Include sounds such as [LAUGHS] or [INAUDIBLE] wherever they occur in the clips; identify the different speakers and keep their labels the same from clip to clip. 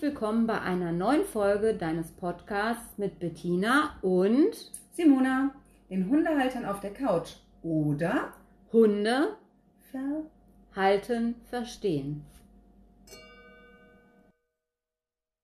Speaker 1: Herzlich willkommen bei einer neuen Folge deines Podcasts mit Bettina und
Speaker 2: Simona, den Hundehaltern auf der Couch oder
Speaker 1: Hunde
Speaker 2: Verhalten
Speaker 1: verstehen.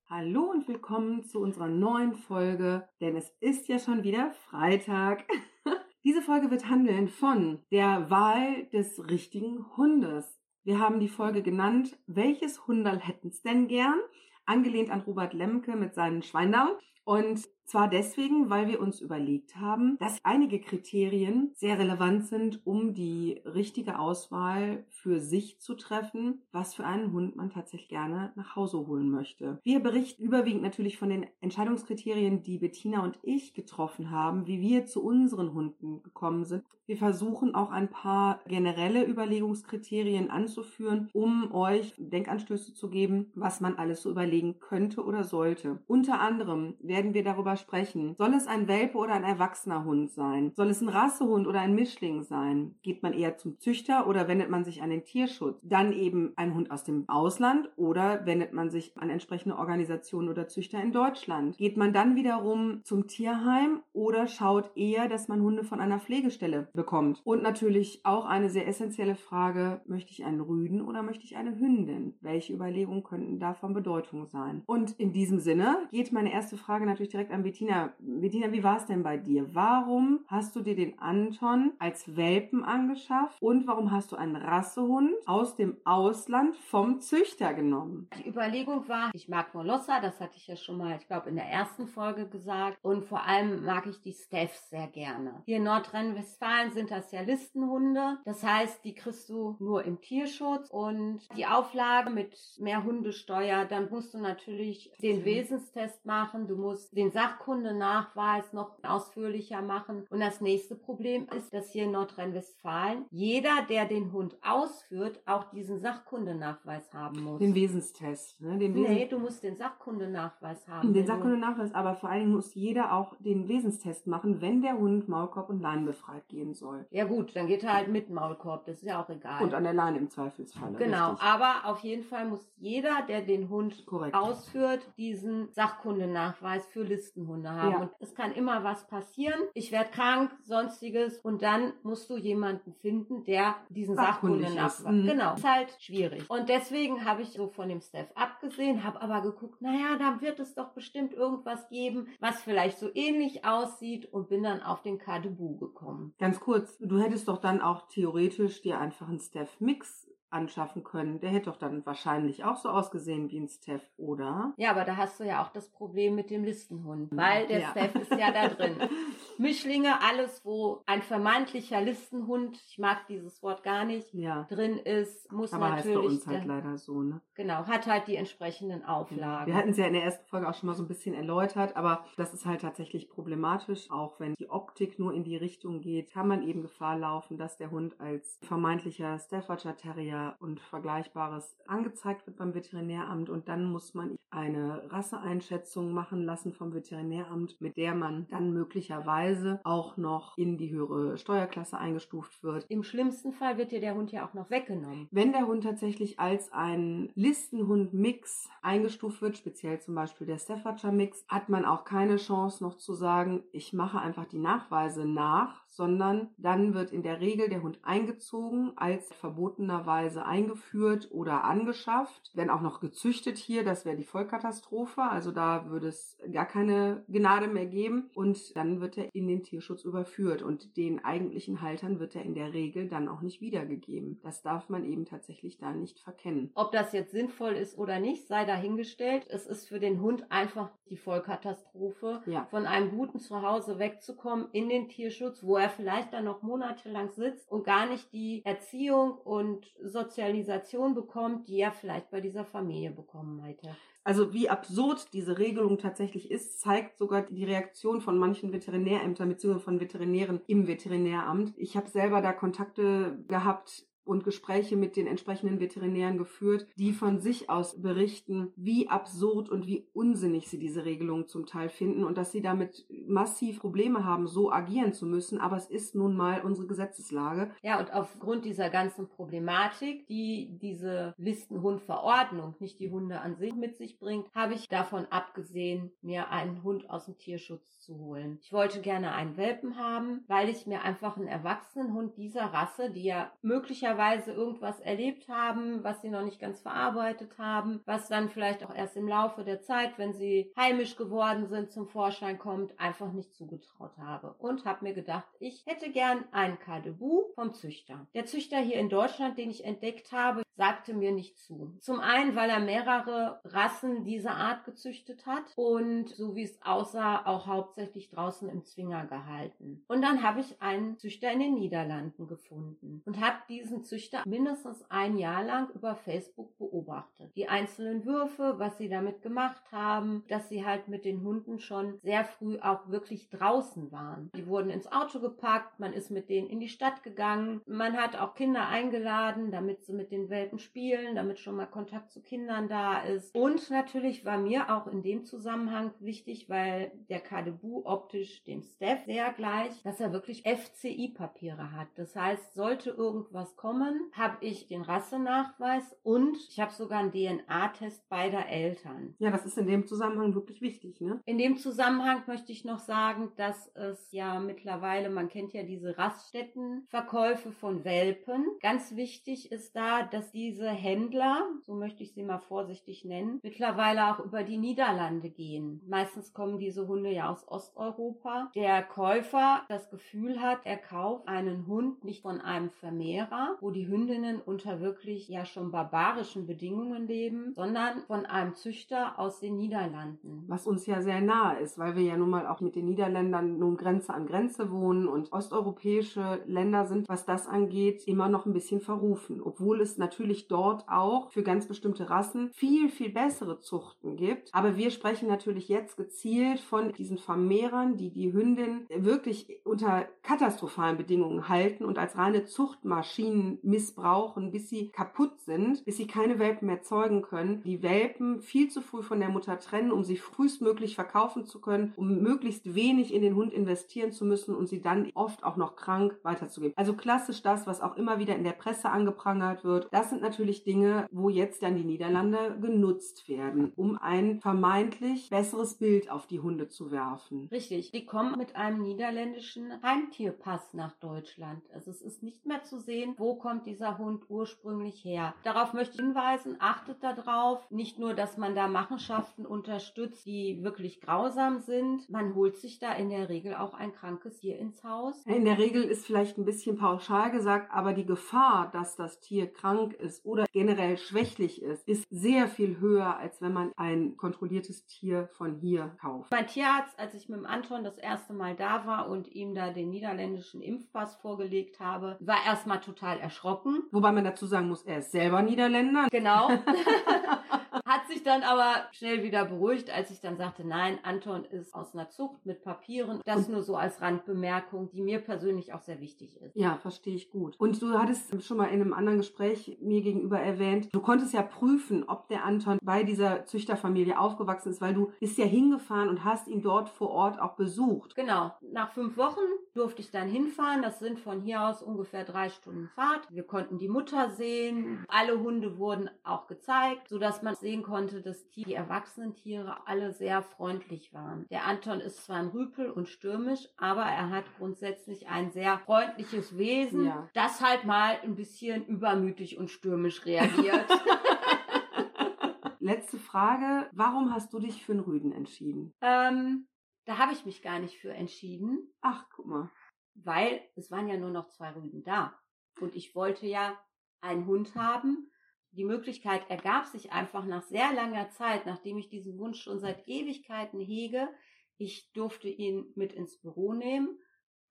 Speaker 2: Hallo und willkommen zu unserer neuen Folge, denn es ist ja schon wieder Freitag. [LAUGHS] Diese Folge wird handeln von der Wahl des richtigen Hundes. Wir haben die Folge genannt, welches Hunderl hätten's denn gern? Angelehnt an Robert Lemke mit seinen Schweinau. Und zwar deswegen, weil wir uns überlegt haben, dass einige Kriterien sehr relevant sind, um die richtige Auswahl für sich zu treffen, was für einen Hund man tatsächlich gerne nach Hause holen möchte. Wir berichten überwiegend natürlich von den Entscheidungskriterien, die Bettina und ich getroffen haben, wie wir zu unseren Hunden gekommen sind. Wir versuchen auch ein paar generelle Überlegungskriterien anzuführen, um euch Denkanstöße zu geben, was man alles so überlegen könnte oder sollte. Unter anderem werden wir darüber sprechen. Soll es ein Welpe oder ein erwachsener Hund sein? Soll es ein Rassehund oder ein Mischling sein? Geht man eher zum Züchter oder wendet man sich an den Tierschutz? Dann eben ein Hund aus dem Ausland oder wendet man sich an entsprechende Organisationen oder Züchter in Deutschland? Geht man dann wiederum zum Tierheim oder schaut eher, dass man Hunde von einer Pflegestelle bekommt? Und natürlich auch eine sehr essentielle Frage, möchte ich einen Rüden oder möchte ich eine Hündin? Welche Überlegungen könnten da von Bedeutung sein? Und in diesem Sinne geht meine erste Frage natürlich direkt an Bettina. Bettina, wie war es denn bei dir? Warum hast du dir den Anton als Welpen angeschafft und warum hast du einen Rassehund aus dem Ausland vom Züchter genommen?
Speaker 1: Die Überlegung war, ich mag Molosser, das hatte ich ja schon mal, ich glaube, in der ersten Folge gesagt. Und vor allem mag ich die Steffs sehr gerne. Hier in Nordrhein-Westfalen sind das ja Listenhunde. Das heißt, die kriegst du nur im Tierschutz und die Auflage mit mehr Hundesteuer, dann musst du natürlich den Wesenstest machen, du musst den Sach Sachkundenachweis noch ausführlicher machen. Und das nächste Problem ist, dass hier in Nordrhein-Westfalen jeder, der den Hund ausführt, auch diesen Sachkundenachweis haben muss.
Speaker 2: Den Wesenstest. Ne? Den
Speaker 1: Wesen nee, du musst den Sachkundenachweis haben.
Speaker 2: Den Sachkundenachweis, aber vor allen Dingen muss jeder auch den Wesenstest machen, wenn der Hund Maulkorb und Leinen befreit gehen soll.
Speaker 1: Ja gut, dann geht er halt mit Maulkorb, das ist ja auch egal.
Speaker 2: Und an der Leine im Zweifelsfall.
Speaker 1: Genau, richtig. aber auf jeden Fall muss jeder, der den Hund Korrekt. ausführt, diesen Sachkundenachweis für Listen Hunde haben. Ja. Und es kann immer was passieren. Ich werde krank, sonstiges. Und dann musst du jemanden finden, der diesen Sachkunde nachweist. Mhm. Genau. Ist halt schwierig. Und deswegen habe ich so von dem Staff abgesehen, habe aber geguckt, naja, da wird es doch bestimmt irgendwas geben, was vielleicht so ähnlich aussieht und bin dann auf den Kadebu gekommen.
Speaker 2: Ganz kurz, du hättest doch dann auch theoretisch dir einfach einen Staff Mix anschaffen können. Der hätte doch dann wahrscheinlich auch so ausgesehen wie ein Steph, oder?
Speaker 1: Ja, aber da hast du ja auch das Problem mit dem Listenhund, weil der ja. Steph ist ja da drin. [LAUGHS] Mischlinge, alles, wo ein vermeintlicher Listenhund, ich mag dieses Wort gar nicht,
Speaker 2: ja.
Speaker 1: drin ist, muss
Speaker 2: aber
Speaker 1: natürlich.
Speaker 2: Aber heißt bei uns halt leider so, ne?
Speaker 1: Genau, hat halt die entsprechenden Auflagen.
Speaker 2: Wir hatten es ja in der ersten Folge auch schon mal so ein bisschen erläutert, aber das ist halt tatsächlich problematisch, auch wenn die Optik nur in die Richtung geht, kann man eben Gefahr laufen, dass der Hund als vermeintlicher Staffordshire Terrier und Vergleichbares angezeigt wird beim Veterinäramt und dann muss man eine Rasseeinschätzung machen lassen vom Veterinäramt, mit der man dann möglicherweise auch noch in die höhere Steuerklasse eingestuft wird.
Speaker 1: Im schlimmsten Fall wird dir der Hund ja auch noch weggenommen.
Speaker 2: Wenn der Hund tatsächlich als ein Listenhund-Mix eingestuft wird, speziell zum Beispiel der Staffordshire-Mix, hat man auch keine Chance noch zu sagen, ich mache einfach die Nachweise nach, sondern dann wird in der Regel der Hund eingezogen, als verbotenerweise eingeführt oder angeschafft, wenn auch noch gezüchtet hier, das wäre die Vollkatastrophe, also da würde es gar keine Gnade mehr geben und dann wird er in den Tierschutz überführt und den eigentlichen Haltern wird er in der Regel dann auch nicht wiedergegeben. Das darf man eben tatsächlich da nicht verkennen.
Speaker 1: Ob das jetzt sinnvoll ist oder nicht, sei dahingestellt. Es ist für den Hund einfach die Vollkatastrophe, ja. von einem guten Zuhause wegzukommen in den Tierschutz, wo er er vielleicht dann noch monatelang sitzt und gar nicht die Erziehung und Sozialisation bekommt, die er vielleicht bei dieser Familie bekommen hätte.
Speaker 2: Also wie absurd diese Regelung tatsächlich ist, zeigt sogar die Reaktion von manchen Veterinärämtern bzw. von Veterinären im Veterinäramt. Ich habe selber da Kontakte gehabt und Gespräche mit den entsprechenden Veterinären geführt, die von sich aus berichten, wie absurd und wie unsinnig sie diese Regelung zum Teil finden und dass sie damit massiv Probleme haben, so agieren zu müssen. Aber es ist nun mal unsere Gesetzeslage.
Speaker 1: Ja, und aufgrund dieser ganzen Problematik, die diese Listenhundverordnung, nicht die Hunde an sich mit sich bringt, habe ich davon abgesehen, mir einen Hund aus dem Tierschutz zu holen. Ich wollte gerne einen Welpen haben, weil ich mir einfach einen erwachsenen Hund dieser Rasse, die ja möglicherweise irgendwas erlebt haben, was sie noch nicht ganz verarbeitet haben, was dann vielleicht auch erst im Laufe der Zeit, wenn sie heimisch geworden sind, zum Vorschein kommt, einfach nicht zugetraut habe. Und habe mir gedacht, ich hätte gern einen Kadebu vom Züchter. Der Züchter hier in Deutschland, den ich entdeckt habe, sagte mir nicht zu. Zum einen, weil er mehrere Rassen dieser Art gezüchtet hat und so wie es aussah, auch hauptsächlich draußen im Zwinger gehalten. Und dann habe ich einen Züchter in den Niederlanden gefunden und habe diesen Züchter mindestens ein Jahr lang über Facebook beobachtet. Die einzelnen Würfe, was sie damit gemacht haben, dass sie halt mit den Hunden schon sehr früh auch wirklich draußen waren. Die wurden ins Auto gepackt, man ist mit denen in die Stadt gegangen, man hat auch Kinder eingeladen, damit sie mit den Welpen Welpen spielen, damit schon mal Kontakt zu Kindern da ist. Und natürlich war mir auch in dem Zusammenhang wichtig, weil der Kadebu optisch dem Steph sehr gleich, dass er wirklich FCI-Papiere hat. Das heißt, sollte irgendwas kommen, habe ich den Rassenachweis und ich habe sogar einen DNA-Test beider Eltern.
Speaker 2: Ja, das ist in dem Zusammenhang wirklich wichtig, ne?
Speaker 1: In dem Zusammenhang möchte ich noch sagen, dass es ja mittlerweile, man kennt ja diese Raststättenverkäufe von Welpen. Ganz wichtig ist da, dass diese Händler, so möchte ich sie mal vorsichtig nennen, mittlerweile auch über die Niederlande gehen. Meistens kommen diese Hunde ja aus Osteuropa. Der Käufer das Gefühl hat, er kauft einen Hund nicht von einem Vermehrer, wo die Hündinnen unter wirklich ja schon barbarischen Bedingungen leben, sondern von einem Züchter aus den Niederlanden.
Speaker 2: Was uns ja sehr nahe ist, weil wir ja nun mal auch mit den Niederländern nun Grenze an Grenze wohnen und osteuropäische Länder sind, was das angeht, immer noch ein bisschen verrufen, obwohl es natürlich natürlich dort auch für ganz bestimmte Rassen viel, viel bessere Zuchten gibt. Aber wir sprechen natürlich jetzt gezielt von diesen Vermehrern, die die Hündin wirklich unter katastrophalen Bedingungen halten und als reine Zuchtmaschinen missbrauchen, bis sie kaputt sind, bis sie keine Welpen mehr zeugen können. Die Welpen viel zu früh von der Mutter trennen, um sie frühestmöglich verkaufen zu können, um möglichst wenig in den Hund investieren zu müssen und sie dann oft auch noch krank weiterzugeben. Also klassisch das, was auch immer wieder in der Presse angeprangert wird. Das sind natürlich Dinge, wo jetzt dann die Niederlande genutzt werden, um ein vermeintlich besseres Bild auf die Hunde zu werfen.
Speaker 1: Richtig. Die kommen mit einem niederländischen Heimtierpass nach Deutschland. Also es ist nicht mehr zu sehen, wo kommt dieser Hund ursprünglich her. Darauf möchte ich hinweisen, achtet darauf, nicht nur, dass man da Machenschaften unterstützt, die wirklich grausam sind, man holt sich da in der Regel auch ein krankes Tier ins Haus.
Speaker 2: In der Regel ist vielleicht ein bisschen pauschal gesagt, aber die Gefahr, dass das Tier krank ist, ist oder generell schwächlich ist, ist sehr viel höher, als wenn man ein kontrolliertes Tier von hier kauft.
Speaker 1: Mein Tierarzt, als ich mit dem Anton das erste Mal da war und ihm da den niederländischen Impfpass vorgelegt habe, war erstmal total erschrocken.
Speaker 2: Wobei man dazu sagen muss, er ist selber Niederländer.
Speaker 1: Genau. [LAUGHS] Hat sich dann aber schnell wieder beruhigt, als ich dann sagte, nein, Anton ist aus einer Zucht mit Papieren. Das nur so als Randbemerkung, die mir persönlich auch sehr wichtig ist.
Speaker 2: Ja, verstehe ich gut. Und du hattest schon mal in einem anderen Gespräch mir gegenüber erwähnt, du konntest ja prüfen, ob der Anton bei dieser Züchterfamilie aufgewachsen ist, weil du bist ja hingefahren und hast ihn dort vor Ort auch besucht.
Speaker 1: Genau. Nach fünf Wochen durfte ich dann hinfahren. Das sind von hier aus ungefähr drei Stunden Fahrt. Wir konnten die Mutter sehen. Alle Hunde wurden auch gezeigt, sodass man sehen konnte, dass die, die erwachsenen Tiere alle sehr freundlich waren. Der Anton ist zwar ein Rüpel und stürmisch, aber er hat grundsätzlich ein sehr freundliches Wesen, ja. das halt mal ein bisschen übermütig und stürmisch reagiert. [LAUGHS] [LAUGHS]
Speaker 2: Letzte Frage. Warum hast du dich für einen Rüden entschieden?
Speaker 1: Ähm, da habe ich mich gar nicht für entschieden.
Speaker 2: Ach, guck mal.
Speaker 1: Weil es waren ja nur noch zwei Rüden da. Und ich wollte ja einen Hund haben. Die Möglichkeit ergab sich einfach nach sehr langer Zeit, nachdem ich diesen Wunsch schon seit Ewigkeiten hege. Ich durfte ihn mit ins Büro nehmen.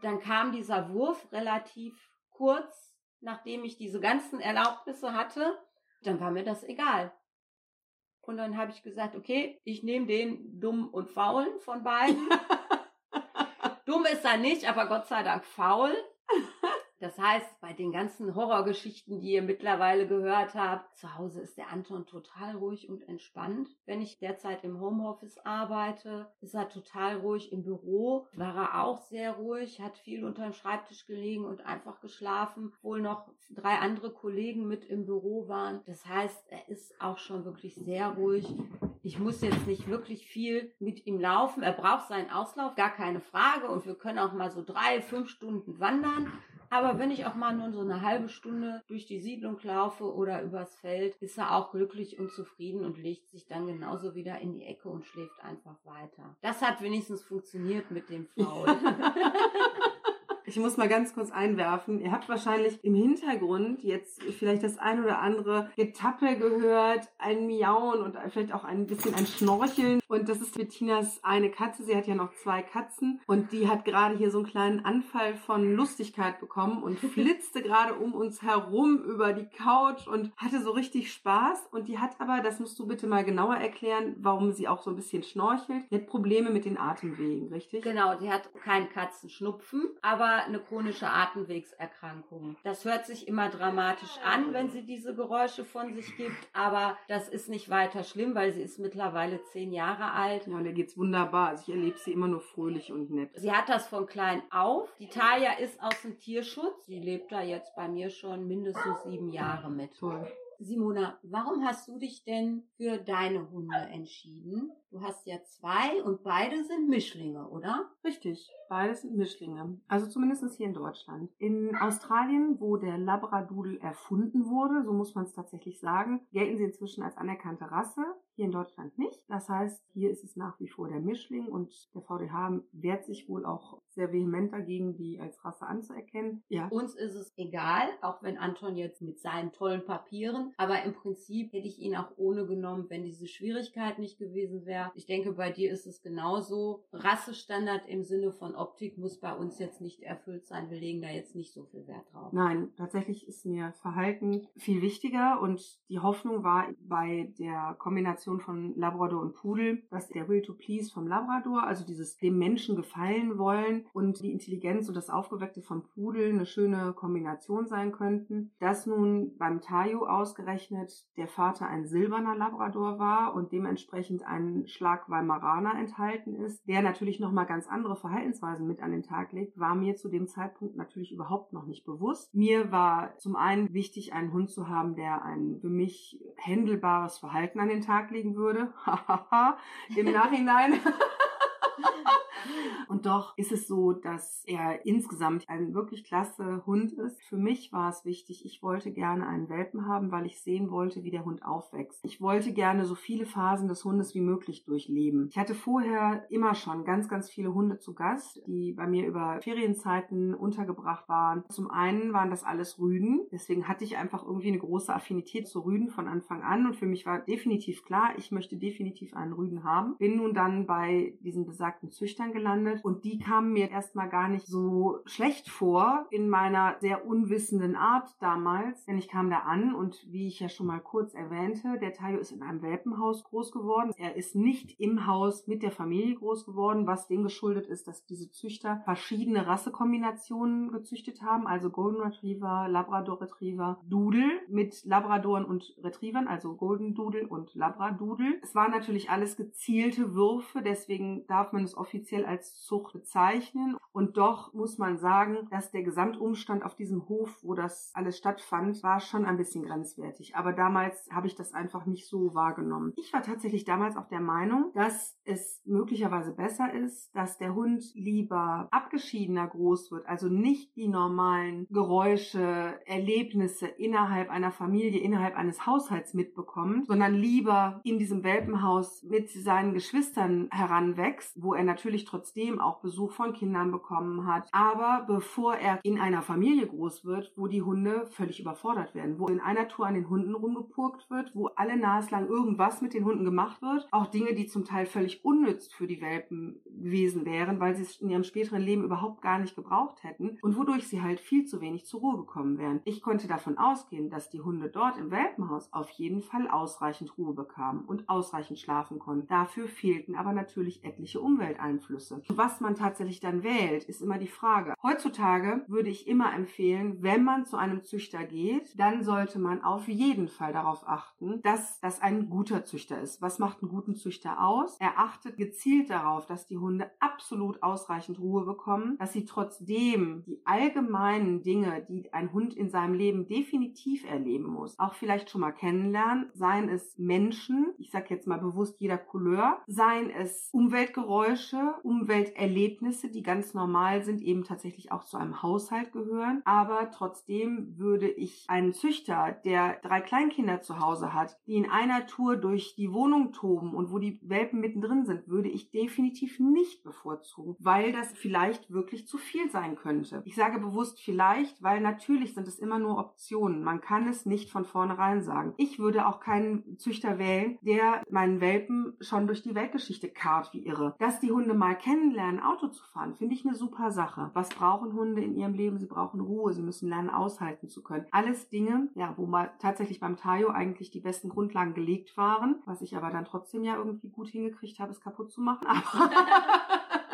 Speaker 1: Dann kam dieser Wurf relativ kurz, nachdem ich diese ganzen Erlaubnisse hatte. Dann war mir das egal. Und dann habe ich gesagt, okay, ich nehme den dumm und faulen von beiden. [LAUGHS] Dumm ist er nicht, aber Gott sei Dank faul. Das heißt, bei den ganzen Horrorgeschichten, die ihr mittlerweile gehört habt, zu Hause ist der Anton total ruhig und entspannt. Wenn ich derzeit im Homeoffice arbeite, ist er total ruhig. Im Büro war er auch sehr ruhig, hat viel unter dem Schreibtisch gelegen und einfach geschlafen, obwohl noch drei andere Kollegen mit im Büro waren. Das heißt, er ist auch schon wirklich sehr ruhig. Ich muss jetzt nicht wirklich viel mit ihm laufen. Er braucht seinen Auslauf, gar keine Frage. Und wir können auch mal so drei, fünf Stunden wandern. Aber wenn ich auch mal nur so eine halbe Stunde durch die Siedlung laufe oder übers Feld, ist er auch glücklich und zufrieden und legt sich dann genauso wieder in die Ecke und schläft einfach weiter. Das hat wenigstens funktioniert mit dem Faul. [LAUGHS] [LAUGHS]
Speaker 2: Ich muss mal ganz kurz einwerfen. Ihr habt wahrscheinlich im Hintergrund jetzt vielleicht das ein oder andere Getappe gehört, ein Miauen und vielleicht auch ein bisschen ein Schnorcheln. Und das ist Bettinas eine Katze. Sie hat ja noch zwei Katzen und die hat gerade hier so einen kleinen Anfall von Lustigkeit bekommen und [LAUGHS] flitzte gerade um uns herum über die Couch und hatte so richtig Spaß. Und die hat aber, das musst du bitte mal genauer erklären, warum sie auch so ein bisschen schnorchelt. Die hat Probleme mit den Atemwegen, richtig?
Speaker 1: Genau, die hat keinen Katzenschnupfen, aber eine chronische Atemwegserkrankung. Das hört sich immer dramatisch an, wenn sie diese Geräusche von sich gibt, aber das ist nicht weiter schlimm, weil sie ist mittlerweile zehn Jahre alt.
Speaker 2: Ja, und ihr geht's wunderbar. Also ich erlebe sie immer nur fröhlich und nett.
Speaker 1: Sie hat das von klein auf. Die Talia ist aus dem Tierschutz. Sie lebt da jetzt bei mir schon mindestens sieben Jahre mit.
Speaker 2: Toll.
Speaker 1: Simona, warum hast du dich denn für deine Hunde entschieden? Du hast ja zwei und beide sind Mischlinge, oder?
Speaker 2: Richtig, beides sind Mischlinge. Also zumindest hier in Deutschland. In Australien, wo der Labradoodle erfunden wurde, so muss man es tatsächlich sagen, gelten sie inzwischen als anerkannte Rasse. Hier in Deutschland nicht. Das heißt, hier ist es nach wie vor der Mischling und der VDH wehrt sich wohl auch sehr vehement dagegen, die als Rasse anzuerkennen.
Speaker 1: Ja. Uns ist es egal, auch wenn Anton jetzt mit seinen tollen Papieren, aber im Prinzip hätte ich ihn auch ohne genommen, wenn diese Schwierigkeit nicht gewesen wäre. Ich denke, bei dir ist es genauso. Rassestandard im Sinne von Optik muss bei uns jetzt nicht erfüllt sein. Wir legen da jetzt nicht so viel Wert drauf.
Speaker 2: Nein, tatsächlich ist mir Verhalten viel wichtiger und die Hoffnung war bei der Kombination von Labrador und Pudel, dass der Will to Please vom Labrador, also dieses dem Menschen gefallen wollen und die Intelligenz und das Aufgeweckte vom Pudel eine schöne Kombination sein könnten. Dass nun beim Tayo ausgerechnet der Vater ein silberner Labrador war und dementsprechend ein Schlag Weimaraner enthalten ist, der natürlich nochmal ganz andere Verhaltensweisen mit an den Tag legt, war mir zu dem Zeitpunkt natürlich überhaupt noch nicht bewusst. Mir war zum einen wichtig, einen Hund zu haben, der ein für mich händelbares Verhalten an den Tag legen würde. [LAUGHS] Im Nachhinein. [LAUGHS] Und doch ist es so, dass er insgesamt ein wirklich klasse Hund ist. Für mich war es wichtig, ich wollte gerne einen Welpen haben, weil ich sehen wollte, wie der Hund aufwächst. Ich wollte gerne so viele Phasen des Hundes wie möglich durchleben. Ich hatte vorher immer schon ganz, ganz viele Hunde zu Gast, die bei mir über Ferienzeiten untergebracht waren. Zum einen waren das alles Rüden. Deswegen hatte ich einfach irgendwie eine große Affinität zu Rüden von Anfang an. Und für mich war definitiv klar, ich möchte definitiv einen Rüden haben. Bin nun dann bei diesen besagten Züchtern gelandet und die kamen mir erstmal gar nicht so schlecht vor in meiner sehr unwissenden Art damals, denn ich kam da an und wie ich ja schon mal kurz erwähnte, der Tayo ist in einem Welpenhaus groß geworden. Er ist nicht im Haus mit der Familie groß geworden, was dem geschuldet ist, dass diese Züchter verschiedene Rassekombinationen gezüchtet haben, also Golden Retriever, Labrador Retriever, Doodle mit Labradoren und Retrievern, also Golden Doodle und Labradoodle. Es waren natürlich alles gezielte Würfe, deswegen darf man es offiziell als Zucht bezeichnen. Und doch muss man sagen, dass der Gesamtumstand auf diesem Hof, wo das alles stattfand, war schon ein bisschen grenzwertig. Aber damals habe ich das einfach nicht so wahrgenommen. Ich war tatsächlich damals auch der Meinung, dass es möglicherweise besser ist, dass der Hund lieber abgeschiedener groß wird, also nicht die normalen Geräusche, Erlebnisse innerhalb einer Familie, innerhalb eines Haushalts mitbekommt, sondern lieber in diesem Welpenhaus mit seinen Geschwistern heranwächst, wo er natürlich trotzdem auch Besuch von Kindern bekommen hat. Aber bevor er in einer Familie groß wird, wo die Hunde völlig überfordert werden, wo in einer Tour an den Hunden rumgepurkt wird, wo alle naslang irgendwas mit den Hunden gemacht wird, auch Dinge, die zum Teil völlig unnütz für die Welpen gewesen wären, weil sie es in ihrem späteren Leben überhaupt gar nicht gebraucht hätten und wodurch sie halt viel zu wenig zur Ruhe gekommen wären. Ich konnte davon ausgehen, dass die Hunde dort im Welpenhaus auf jeden Fall ausreichend Ruhe bekamen und ausreichend schlafen konnten. Dafür fehlten aber natürlich etliche Umwelteinflüsse. Einflüsse. Was man tatsächlich dann wählt, ist immer die Frage. Heutzutage würde ich immer empfehlen, wenn man zu einem Züchter geht, dann sollte man auf jeden Fall darauf achten, dass das ein guter Züchter ist. Was macht einen guten Züchter aus? Er achtet gezielt darauf, dass die Hunde absolut ausreichend Ruhe bekommen, dass sie trotzdem die allgemeinen Dinge, die ein Hund in seinem Leben definitiv erleben muss, auch vielleicht schon mal kennenlernen, seien es Menschen, ich sage jetzt mal bewusst jeder Couleur, seien es Umweltgeräusche, Umwelterlebnisse, die ganz normal sind, eben tatsächlich auch zu einem Haushalt gehören. Aber trotzdem würde ich einen Züchter, der drei Kleinkinder zu Hause hat, die in einer Tour durch die Wohnung toben und wo die Welpen mittendrin sind, würde ich definitiv nicht bevorzugen, weil das vielleicht wirklich zu viel sein könnte. Ich sage bewusst vielleicht, weil natürlich sind es immer nur Optionen. Man kann es nicht von vornherein sagen. Ich würde auch keinen Züchter wählen, der meinen Welpen schon durch die Weltgeschichte karrt wie irre. Dass die Hunde mal kennenlernen, Auto zu fahren, finde ich eine super Sache. Was brauchen Hunde in ihrem Leben? Sie brauchen Ruhe, sie müssen lernen, aushalten zu können. Alles Dinge, ja, wo mal tatsächlich beim Tayo eigentlich die besten Grundlagen gelegt waren, was ich aber dann trotzdem ja irgendwie gut hingekriegt habe, es kaputt zu machen. Aber [LAUGHS] [LAUGHS]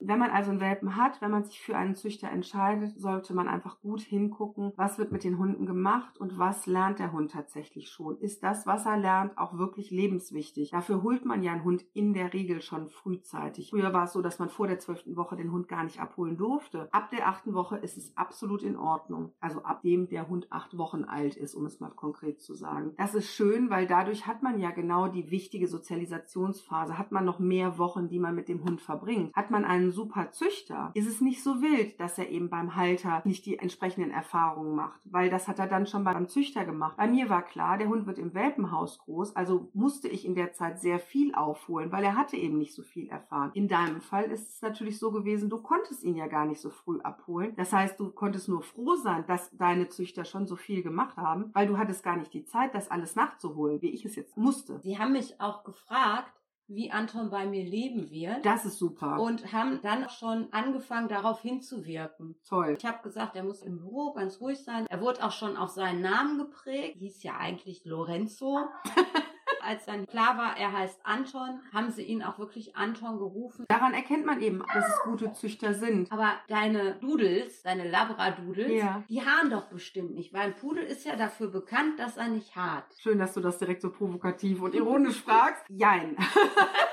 Speaker 2: wenn man also einen Welpen hat, wenn man sich für einen Züchter entscheidet, sollte man einfach gut hingucken, was wird mit den Hunden gemacht und was lernt der Hund tatsächlich schon. Ist das, was er lernt, auch wirklich lebenswichtig? Dafür holt man ja einen Hund in der Regel schon frühzeitig. Früher war es so, dass man vor der zwölften Woche den Hund gar nicht abholen durfte. Ab der achten Woche ist es absolut in Ordnung. Also ab dem der Hund acht Wochen alt ist, um es mal konkret zu sagen. Das ist schön, weil dadurch hat man ja genau die wichtige Sozialisationsphase. Hat man noch mehr Wochen, die man mit dem Hund verbringt. Hat man einen super Züchter, ist es nicht so wild, dass er eben beim Halter nicht die entsprechenden Erfahrungen macht, weil das hat er dann schon beim Züchter gemacht. Bei mir war klar, der Hund wird im Welpenhaus groß, also musste ich in der Zeit sehr viel aufholen, weil er hatte eben nicht so viel erfahren. In deinem Fall ist es natürlich so gewesen, du konntest ihn ja gar nicht so früh abholen. Das heißt, du konntest nur froh sein, dass deine Züchter schon so viel gemacht haben, weil du hattest gar nicht die Zeit, das alles nachzuholen, wie ich es jetzt musste.
Speaker 1: Sie haben mich auch gefragt, wie Anton bei mir leben wird.
Speaker 2: Das ist super.
Speaker 1: Und haben dann schon angefangen, darauf hinzuwirken.
Speaker 2: Toll.
Speaker 1: Ich habe gesagt, er muss im Büro ganz ruhig sein. Er wurde auch schon auf seinen Namen geprägt. Hieß ja eigentlich Lorenzo. [LAUGHS] als dann klar war, er heißt Anton, haben sie ihn auch wirklich Anton gerufen.
Speaker 2: Daran erkennt man eben, dass es gute Züchter sind.
Speaker 1: Aber deine Dudels, deine Labradudels,
Speaker 2: Ja.
Speaker 1: die haaren doch bestimmt nicht, weil ein Pudel ist ja dafür bekannt, dass er nicht hart.
Speaker 2: Schön, dass du das direkt so provokativ und ironisch fragst. Jein. [LAUGHS]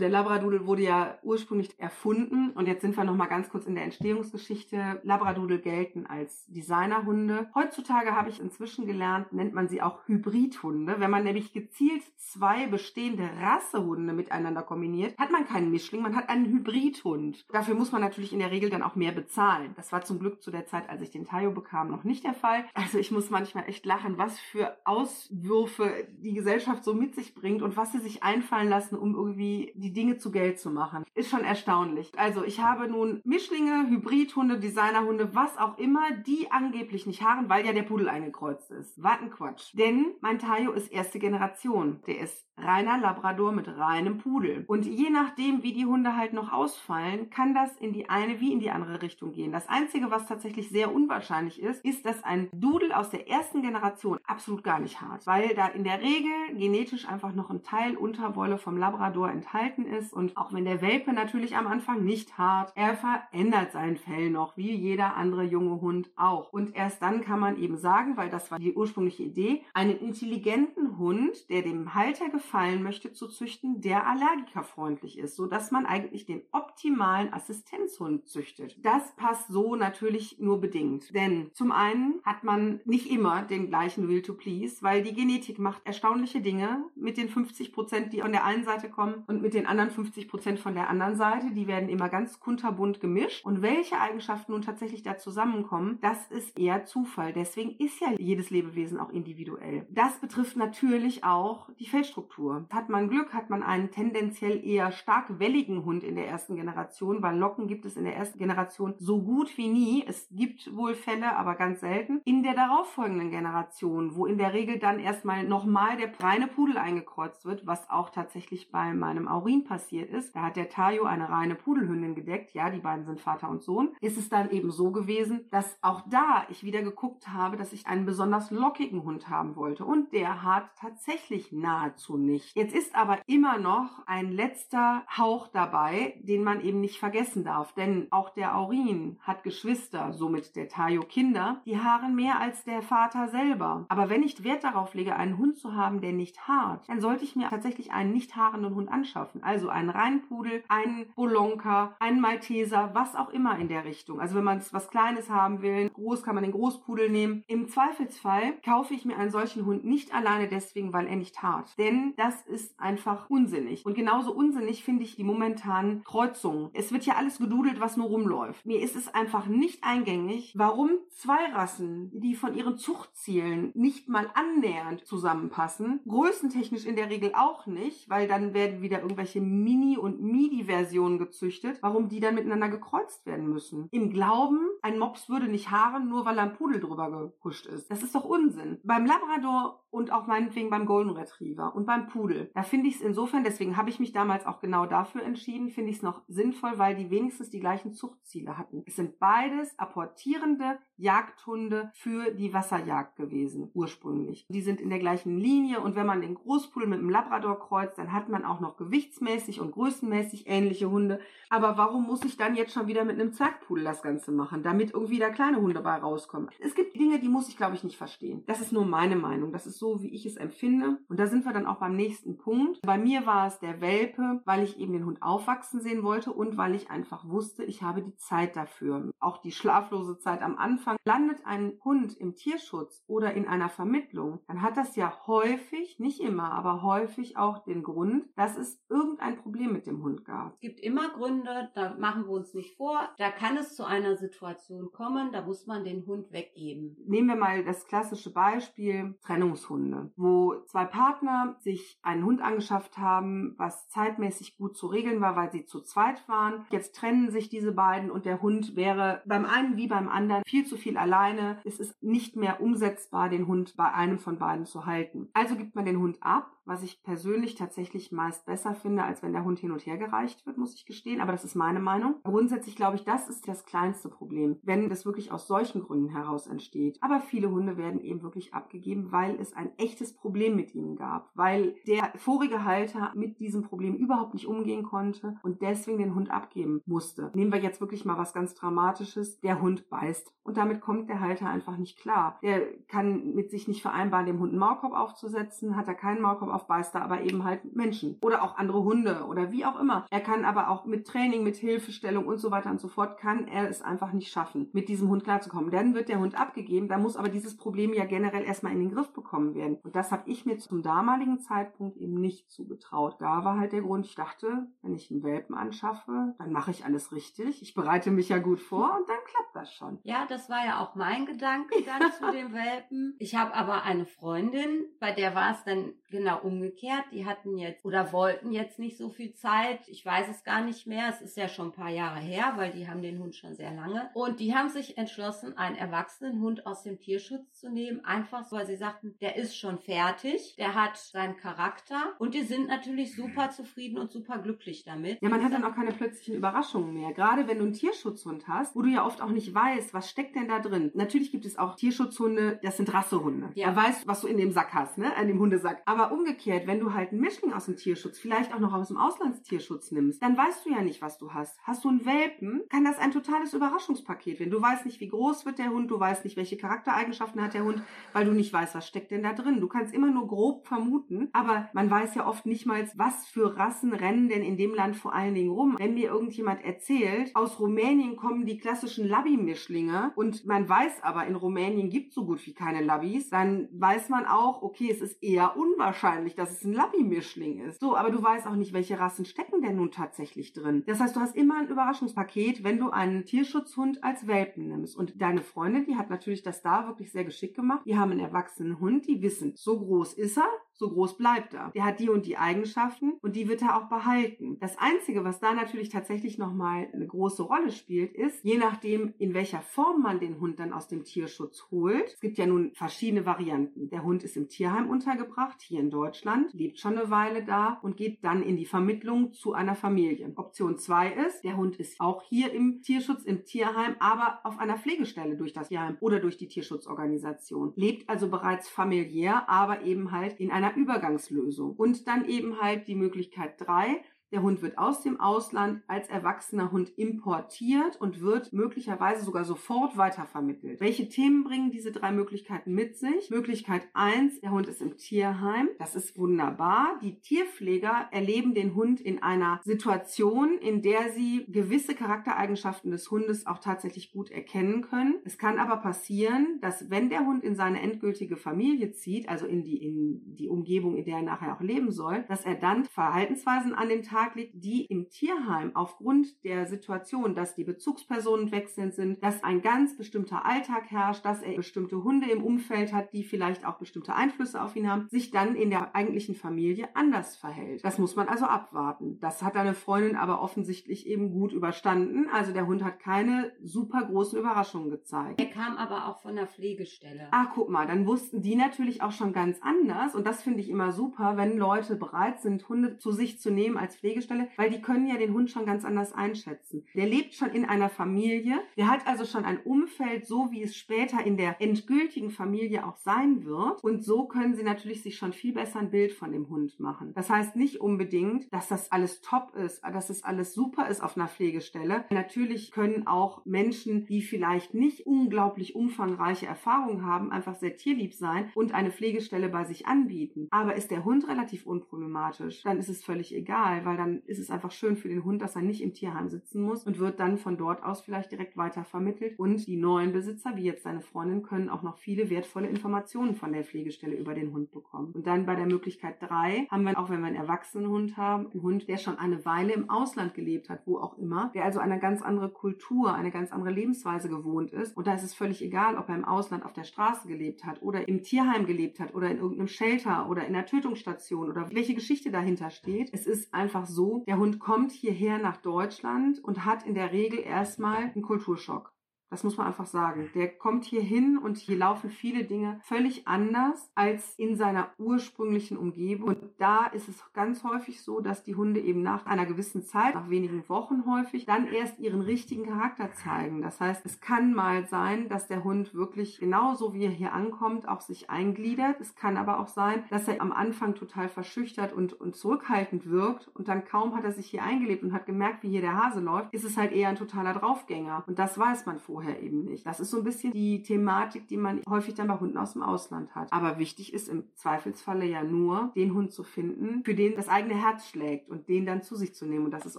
Speaker 2: Der Labradudel wurde ja ursprünglich erfunden und jetzt sind wir noch mal ganz kurz in der Entstehungsgeschichte. Labradudel gelten als Designerhunde. Heutzutage habe ich inzwischen gelernt, nennt man sie auch Hybridhunde. Wenn man nämlich gezielt zwei bestehende Rassehunde miteinander kombiniert, hat man keinen Mischling, man hat einen Hybridhund. Dafür muss man natürlich in der Regel dann auch mehr bezahlen. Das war zum Glück zu der Zeit, als ich den Tayo bekam, noch nicht der Fall. Also ich muss manchmal echt lachen, was für Auswürfe die Gesellschaft so mit sich bringt und was sie sich einfallen lassen, um irgendwie die Dinge zu Geld zu machen. Ist schon erstaunlich. Also ich habe nun Mischlinge, Hybridhunde, Designerhunde, was auch immer, die angeblich nicht haaren, weil ja der Pudel eingekreuzt ist. Was ein Quatsch. Denn mein Tayo ist erste Generation. Der ist reiner Labrador mit reinem Pudel. Und je nachdem, wie die Hunde halt noch ausfallen, kann das in die eine wie in die andere Richtung gehen. Das Einzige, was tatsächlich sehr unwahrscheinlich ist, ist, dass ein Dudel aus der ersten Generation absolut gar nicht hart, weil da in der Regel genetisch einfach noch ein Teil Unterwolle vom Labrador enthalten ist und auch wenn der Welpe natürlich am Anfang nicht hart, er verändert sein Fell noch, wie jeder andere junge Hund auch. Und erst dann kann man eben sagen, weil das war die ursprüngliche Idee, einen intelligenten Hund, der dem Halter gefallen möchte, zu züchten, der allergikerfreundlich ist, so dass man eigentlich den optimalen Assistenzhund züchtet. Das passt so natürlich nur bedingt, denn zum einen hat man nicht immer den gleichen Will to Please, weil die Genetik macht erstaunliche Dinge mit den 50 Prozent, die von der einen Seite kommen und mit den anderen 50 Prozent von der anderen Seite. Die werden immer ganz kunterbunt gemischt und welche Eigenschaften nun tatsächlich da zusammenkommen, das ist eher Zufall. Deswegen ist ja jedes Lebewesen auch individuell. Das betrifft natürlich auch die Fellstruktur. Hat man Glück, hat man einen tendenziell eher stark welligen Hund in der ersten Generation, weil Locken gibt es in der ersten Generation so gut wie nie. Es gibt wohl Fälle, aber ganz selten. In der darauffolgenden Generation, wo in der Regel dann erstmal nochmal der reine Pudel eingekreuzt wird, was auch tatsächlich bei meinem Aurel Aurin passiert ist, da hat der Tayo eine reine Pudelhündin gedeckt, ja, die beiden sind Vater und Sohn, ist es dann eben so gewesen, dass auch da ich wieder geguckt habe, dass ich einen besonders lockigen Hund haben wollte. Und der hat tatsächlich nahezu nicht. Jetzt ist aber immer noch ein letzter Hauch dabei, den man eben nicht vergessen darf. Denn auch der Aurin hat Geschwister, somit der Tayo Kinder, die haaren mehr als der Vater selber. Aber wenn ich Wert darauf lege, einen Hund zu haben, der nicht haart, dann sollte ich mir tatsächlich einen nicht haarenden Hund anschaffen. Also einen Reinpudel, einen Bolonka, einen Malteser, was auch immer in der Richtung. Also wenn man was Kleines haben will, groß kann man den Großpudel nehmen. Im Zweifelsfall kaufe ich mir einen solchen Hund nicht alleine deswegen, weil er nicht hart. Denn das ist einfach unsinnig. Und genauso unsinnig finde ich die momentanen Kreuzungen. Es wird ja alles gedudelt, was nur rumläuft. Mir ist es einfach nicht eingängig, warum zwei Rassen, die von ihren Zuchtzielen nicht mal annähernd zusammenpassen, größentechnisch in der Regel auch nicht, weil dann werden wieder irgendwelche Mini- und Midi-Versionen gezüchtet, warum die dann miteinander gekreuzt werden müssen. Im Glauben, ein Mops würde nicht haaren, nur weil ein Pudel drüber gehuscht ist. Das ist doch Unsinn. Beim Labrador und auch meinetwegen beim Golden Retriever und beim Pudel, da finde ich es insofern, deswegen habe ich mich damals auch genau dafür entschieden, finde ich es noch sinnvoll, weil die wenigstens die gleichen Zuchtziele hatten. Es sind beides apportierende Jagdhunde für die Wasserjagd gewesen, ursprünglich. Die sind in der gleichen Linie und wenn man den Großpudel mit dem Labrador kreuzt, dann hat man auch noch gewichtsmäßig und größenmäßig ähnliche Hunde. Aber warum muss ich dann jetzt schon wieder mit einem Zwergpudel das Ganze machen, damit irgendwie da kleine Hunde bei rauskommen? Es gibt Dinge, die muss ich, glaube ich, nicht verstehen. Das ist nur meine Meinung. Das ist so, wie ich es empfinde. Und da sind wir dann auch beim nächsten Punkt. Bei mir war es der Welpe, weil ich eben den Hund aufwachsen sehen wollte und weil ich einfach wusste, ich habe die Zeit dafür. Auch die schlaflose Zeit am Anfang. Landet ein Hund im Tierschutz oder in einer Vermittlung, dann hat das ja häufig, nicht immer, aber häufig auch den Grund, dass es irgendein Problem mit dem Hund gab.
Speaker 1: Es gibt immer Gründe, da machen wir uns nicht vor. Da kann es zu einer Situation kommen, da muss man den Hund weggeben.
Speaker 2: Nehmen wir mal das klassische Beispiel Trennungshunde, wo zwei Partner sich einen Hund angeschafft haben, was zeitmäßig gut zu regeln war, weil sie zu zweit waren. Jetzt trennen sich diese beiden und der Hund wäre beim einen wie beim anderen viel zu viel alleine. Es ist nicht mehr umsetzbar, den Hund bei einem von beiden zu halten. Also gibt man den Hund ab was ich persönlich tatsächlich meist besser finde, als wenn der Hund hin und her gereicht wird, muss ich gestehen. Aber das ist meine Meinung. Grundsätzlich glaube ich, das ist das kleinste Problem, wenn das wirklich aus solchen Gründen heraus entsteht. Aber viele Hunde werden eben wirklich abgegeben, weil es ein echtes Problem mit ihnen gab, weil der vorige Halter mit diesem Problem überhaupt nicht umgehen konnte und deswegen den Hund abgeben musste. Nehmen wir jetzt wirklich mal was ganz Dramatisches. Der Hund beißt und damit kommt der Halter einfach nicht klar. Der kann mit sich nicht vereinbaren, dem Hund einen Maulkorb aufzusetzen. Hat er keinen Maulkorb auf Beißer, aber eben halt Menschen oder auch andere Hunde oder wie auch immer. Er kann aber auch mit Training, mit Hilfestellung und so weiter und so fort, kann er es einfach nicht schaffen, mit diesem Hund klarzukommen. Dann wird der Hund abgegeben, da muss aber dieses Problem ja generell erstmal in den Griff bekommen werden. Und das habe ich mir zum damaligen Zeitpunkt eben nicht zugetraut. Da war halt der Grund, ich dachte, wenn ich einen Welpen anschaffe, dann mache ich alles richtig. Ich bereite mich ja gut vor und dann klappt das schon.
Speaker 1: Ja, das war ja auch mein Gedanke dann zu [LAUGHS] dem Welpen. Ich habe aber eine Freundin, bei der war es dann genau umgekehrt. Die hatten jetzt oder wollten jetzt nicht so viel Zeit. Ich weiß es gar nicht mehr. Es ist ja schon ein paar Jahre her, weil die haben den Hund schon sehr lange. Und die haben sich entschlossen, einen erwachsenen Hund aus dem Tierschutz zu nehmen. Einfach so, weil sie sagten, der ist schon fertig. Der hat seinen Charakter. Und die sind natürlich super zufrieden und super glücklich damit.
Speaker 2: Ja, man hat dann auch keine plötzlichen Überraschungen mehr. Gerade wenn du einen Tierschutzhund hast, wo du ja oft auch nicht weißt, was steckt denn da drin. Natürlich gibt es auch Tierschutzhunde, das sind Rassehunde. Ja. Da weißt, was du in dem Sack hast, ne? An dem Hundesack. Aber umgekehrt, wenn du halt einen Mischling aus dem Tierschutz, vielleicht auch noch aus dem Auslandstierschutz nimmst, dann weißt du ja nicht, was du hast. Hast du einen Welpen, kann das ein totales Überraschungspaket werden. Du weißt nicht, wie groß wird der Hund, du weißt nicht, welche Charaktereigenschaften hat der Hund, weil du nicht weißt, was steckt denn da drin. Du kannst immer nur grob vermuten, aber man weiß ja oft nicht mal, was für Rassen rennen denn in dem Land vor allen Dingen rum. Wenn mir irgendjemand erzählt, aus Rumänien kommen die klassischen Labby-Mischlinge und man weiß aber, in Rumänien gibt so gut wie keine Labbys, dann weiß man auch, okay, es ist eher unwahrscheinlich, dass es ein Labby-Mischling ist. So, aber du weißt auch nicht, welche Rassen stecken denn nun tatsächlich drin. Das heißt, du hast immer ein Überraschungspaket, wenn du einen Tierschutzhund als Welpen nimmst. Und deine Freundin, die hat natürlich das da wirklich sehr geschickt gemacht. Die haben einen erwachsenen Hund, die wissen, so groß ist er, so groß bleibt er. Der hat die und die Eigenschaften und die wird er auch behalten. Das Einzige, was da natürlich tatsächlich nochmal eine große Rolle spielt, ist, je nachdem, in welcher Form man den Hund dann aus dem Tierschutz holt. Es gibt ja nun verschiedene Varianten. Der Hund ist im Tierheim untergebracht, hier in Deutschland, lebt schon eine Weile da und geht dann in die Vermittlung zu einer Familie. Option 2 ist, der Hund ist auch hier im Tierschutz, im Tierheim, aber auf einer Pflegestelle durch das Tierheim oder durch die Tierschutzorganisation. Lebt also bereits familiär, aber eben halt in einer Übergangslösung. Und dann eben halt die Möglichkeit 3, der Hund wird aus dem Ausland als erwachsener Hund importiert und wird möglicherweise sogar sofort weitervermittelt. Welche Themen bringen diese drei Möglichkeiten mit sich? Möglichkeit eins: der Hund ist im Tierheim. Das ist wunderbar. Die Tierpfleger erleben den Hund in einer Situation, in der sie gewisse Charaktereigenschaften des Hundes auch tatsächlich gut erkennen können. Es kann aber passieren, dass wenn der Hund in seine endgültige Familie zieht, also in die, in die Umgebung, in der er nachher auch leben soll, dass er dann Verhaltensweisen an den Tag Tag legt, die im Tierheim aufgrund der Situation, dass die Bezugspersonen wechselnd sind, dass ein ganz bestimmter Alltag herrscht, dass er bestimmte Hunde im Umfeld hat, die vielleicht auch bestimmte Einflüsse auf ihn haben, sich dann in der eigentlichen Familie anders verhält. Das muss man also abwarten. Das hat deine Freundin aber offensichtlich eben gut überstanden. Also der Hund hat keine super großen Überraschungen gezeigt.
Speaker 1: Er kam aber auch von der Pflegestelle.
Speaker 2: Ah, guck mal, dann wussten die natürlich auch schon ganz anders. Und das finde ich immer super, wenn Leute bereit sind, Hunde zu sich zu nehmen als Pflegestelle Pflegestelle, weil die können ja den Hund schon ganz anders einschätzen. Der lebt schon in einer Familie, der hat also schon ein Umfeld, so wie es später in der endgültigen Familie auch sein wird. Und so können sie natürlich sich schon viel besser ein Bild von dem Hund machen. Das heißt nicht unbedingt, dass das alles top ist, dass es alles super ist auf einer Pflegestelle. Natürlich können auch Menschen, die vielleicht nicht unglaublich umfangreiche Erfahrungen haben, einfach sehr tierlieb sein und eine Pflegestelle bei sich anbieten. Aber ist der Hund relativ unproblematisch, dann ist es völlig egal, weil dann ist es einfach schön für den Hund, dass er nicht im Tierheim sitzen muss und wird dann von dort aus vielleicht direkt weiter vermittelt. Und die neuen Besitzer, wie jetzt deine Freundin, können auch noch viele wertvolle Informationen von der Pflegestelle über den Hund bekommen. Und dann bei der Möglichkeit drei haben wir, auch wenn wir einen erwachsenen Hund haben, einen Hund, der schon eine Weile im Ausland gelebt hat, wo auch immer, der also eine ganz andere Kultur, eine ganz andere Lebensweise gewohnt ist. Und da ist es völlig egal, ob er im Ausland auf der Straße gelebt hat oder im Tierheim gelebt hat oder in irgendeinem Shelter oder in einer Tötungsstation oder welche Geschichte dahinter steht. Es ist einfach so, der Hund kommt hierher nach Deutschland und hat in der Regel erstmal einen Kulturschock. Das muss man einfach sagen. Der kommt hier hin und hier laufen viele Dinge völlig anders als in seiner ursprünglichen Umgebung. Und da ist es ganz häufig so, dass die Hunde eben nach einer gewissen Zeit, nach wenigen Wochen häufig, dann erst ihren richtigen Charakter zeigen. Das heißt, es kann mal sein, dass der Hund wirklich genauso wie er hier ankommt, auch sich eingliedert. Es kann aber auch sein, dass er am Anfang total verschüchtert und, und zurückhaltend wirkt und dann kaum hat er sich hier eingelebt und hat gemerkt, wie hier der Hase läuft, ist es halt eher ein totaler Draufgänger. Und das weiß man vorher vorher eben nicht. Das ist so ein bisschen die Thematik, die man häufig dann bei Hunden aus dem Ausland hat. Aber wichtig ist im Zweifelsfalle ja nur, den Hund zu finden, für den das eigene Herz schlägt und den dann zu sich zu nehmen. Und das ist